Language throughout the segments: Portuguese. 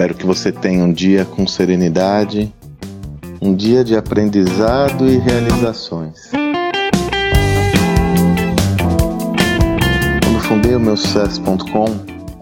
Espero que você tenha um dia com serenidade, um dia de aprendizado e realizações. Quando fundei o meu sucesso.com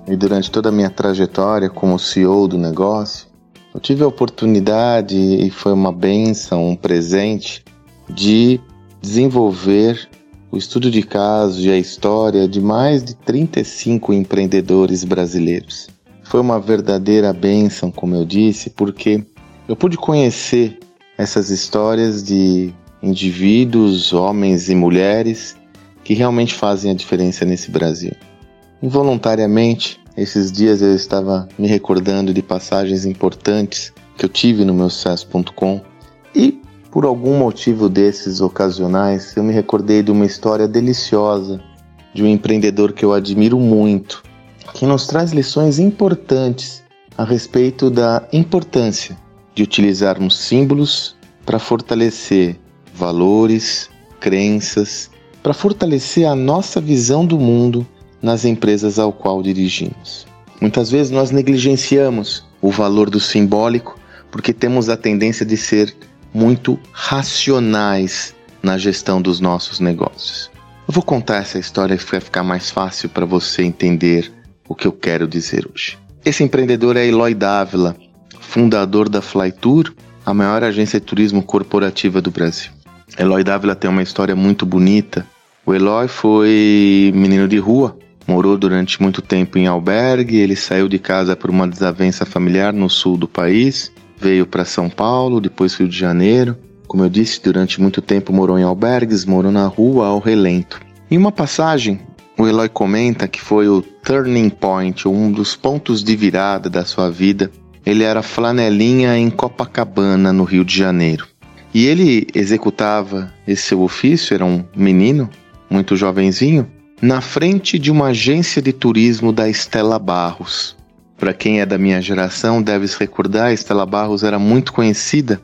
e durante toda a minha trajetória como CEO do negócio, eu tive a oportunidade e foi uma benção, um presente de desenvolver o estudo de casos e a história de mais de 35 empreendedores brasileiros. Foi uma verdadeira bênção, como eu disse, porque eu pude conhecer essas histórias de indivíduos, homens e mulheres que realmente fazem a diferença nesse Brasil. Involuntariamente, esses dias eu estava me recordando de passagens importantes que eu tive no meu sucesso.com e por algum motivo desses ocasionais, eu me recordei de uma história deliciosa de um empreendedor que eu admiro muito que nos traz lições importantes a respeito da importância de utilizarmos símbolos para fortalecer valores, crenças, para fortalecer a nossa visão do mundo nas empresas ao qual dirigimos. Muitas vezes nós negligenciamos o valor do simbólico porque temos a tendência de ser muito racionais na gestão dos nossos negócios. Eu vou contar essa história que vai ficar mais fácil para você entender o que eu quero dizer hoje. Esse empreendedor é Eloy Dávila, fundador da Flytour, a maior agência de turismo corporativa do Brasil. Eloy Dávila tem uma história muito bonita. O Eloy foi menino de rua, morou durante muito tempo em albergue, ele saiu de casa por uma desavença familiar no sul do país, veio para São Paulo, depois Rio de Janeiro. Como eu disse, durante muito tempo morou em albergues, morou na rua ao relento. Em uma passagem, o Eloy comenta que foi o turning point, um dos pontos de virada da sua vida. Ele era flanelinha em Copacabana, no Rio de Janeiro. E ele executava esse seu ofício, era um menino, muito jovenzinho, na frente de uma agência de turismo da Estela Barros. Para quem é da minha geração deve se recordar, a Estela Barros era muito conhecida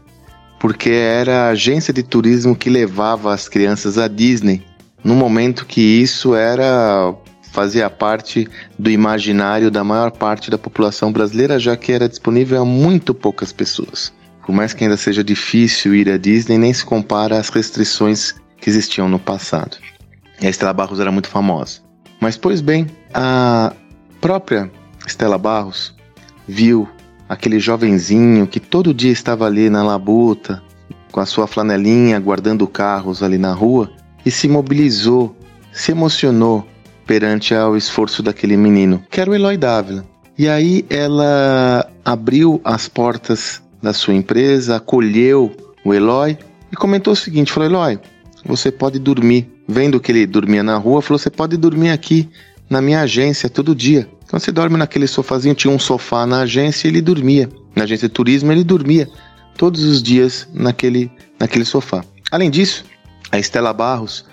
porque era a agência de turismo que levava as crianças à Disney no momento que isso era fazia parte do imaginário da maior parte da população brasileira, já que era disponível a muito poucas pessoas. Por mais que ainda seja difícil ir à Disney, nem se compara às restrições que existiam no passado. E a Estela Barros era muito famosa. Mas, pois bem, a própria Estela Barros viu aquele jovenzinho que todo dia estava ali na labuta, com a sua flanelinha, guardando carros ali na rua, e se mobilizou, se emocionou perante ao esforço daquele menino, que era o Eloy Dávila. E aí ela abriu as portas da sua empresa, acolheu o Eloy e comentou o seguinte: falou, Eloy, você pode dormir. Vendo que ele dormia na rua, falou: você pode dormir aqui na minha agência todo dia. Então você dorme naquele sofazinho, tinha um sofá na agência e ele dormia. Na agência de turismo ele dormia todos os dias naquele, naquele sofá. Além disso, a Estela Barros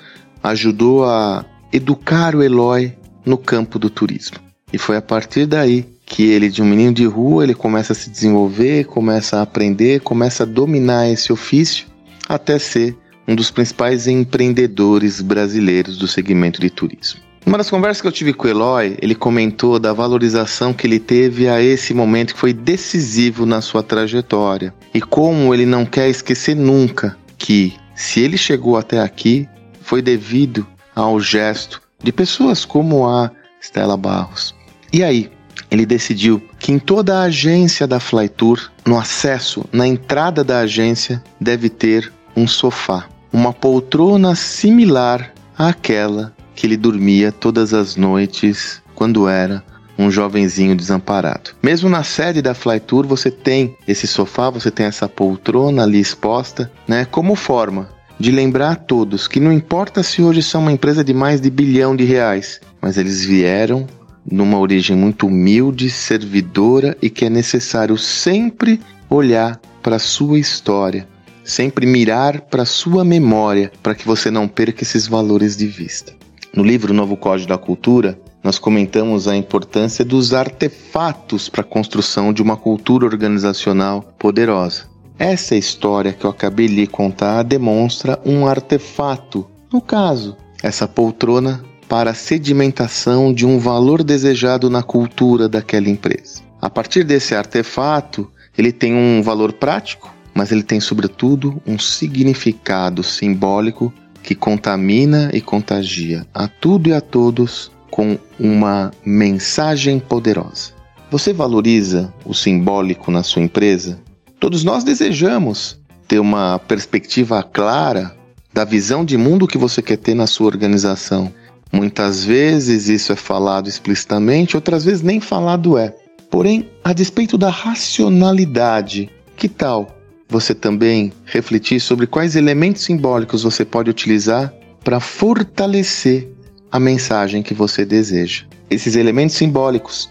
ajudou a educar o Eloy no campo do turismo. E foi a partir daí que ele, de um menino de rua, ele começa a se desenvolver, começa a aprender, começa a dominar esse ofício até ser um dos principais empreendedores brasileiros do segmento de turismo. Uma das conversas que eu tive com o Eloy, ele comentou da valorização que ele teve a esse momento que foi decisivo na sua trajetória e como ele não quer esquecer nunca que se ele chegou até aqui, foi devido ao gesto de pessoas como a Stella Barros. E aí, ele decidiu que em toda a agência da Flytour, no acesso, na entrada da agência, deve ter um sofá, uma poltrona similar àquela que ele dormia todas as noites quando era um jovenzinho desamparado. Mesmo na sede da Flytour, você tem esse sofá, você tem essa poltrona ali exposta, né, como forma de lembrar a todos que não importa se hoje são uma empresa de mais de bilhão de reais, mas eles vieram numa origem muito humilde, servidora e que é necessário sempre olhar para a sua história, sempre mirar para a sua memória, para que você não perca esses valores de vista. No livro Novo Código da Cultura, nós comentamos a importância dos artefatos para a construção de uma cultura organizacional poderosa. Essa história que eu acabei de contar demonstra um artefato, no caso, essa poltrona para sedimentação de um valor desejado na cultura daquela empresa. A partir desse artefato, ele tem um valor prático, mas ele tem, sobretudo, um significado simbólico que contamina e contagia a tudo e a todos com uma mensagem poderosa. Você valoriza o simbólico na sua empresa? Todos nós desejamos ter uma perspectiva clara da visão de mundo que você quer ter na sua organização. Muitas vezes isso é falado explicitamente, outras vezes nem falado é. Porém, a despeito da racionalidade, que tal você também refletir sobre quais elementos simbólicos você pode utilizar para fortalecer a mensagem que você deseja? Esses elementos simbólicos,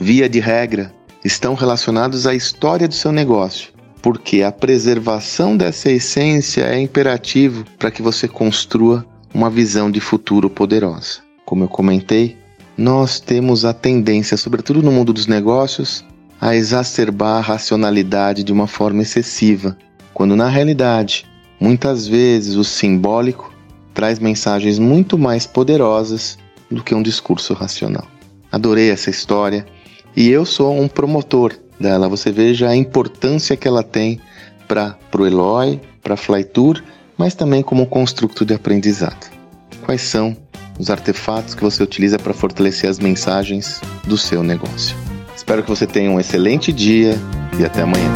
via de regra, estão relacionados à história do seu negócio, porque a preservação dessa essência é imperativo para que você construa uma visão de futuro poderosa. Como eu comentei, nós temos a tendência, sobretudo no mundo dos negócios, a exacerbar a racionalidade de uma forma excessiva, quando na realidade, muitas vezes o simbólico traz mensagens muito mais poderosas do que um discurso racional. Adorei essa história e eu sou um promotor dela. Você veja a importância que ela tem para o Eloy, para a Flytour, mas também como construto de aprendizado. Quais são os artefatos que você utiliza para fortalecer as mensagens do seu negócio? Espero que você tenha um excelente dia e até amanhã.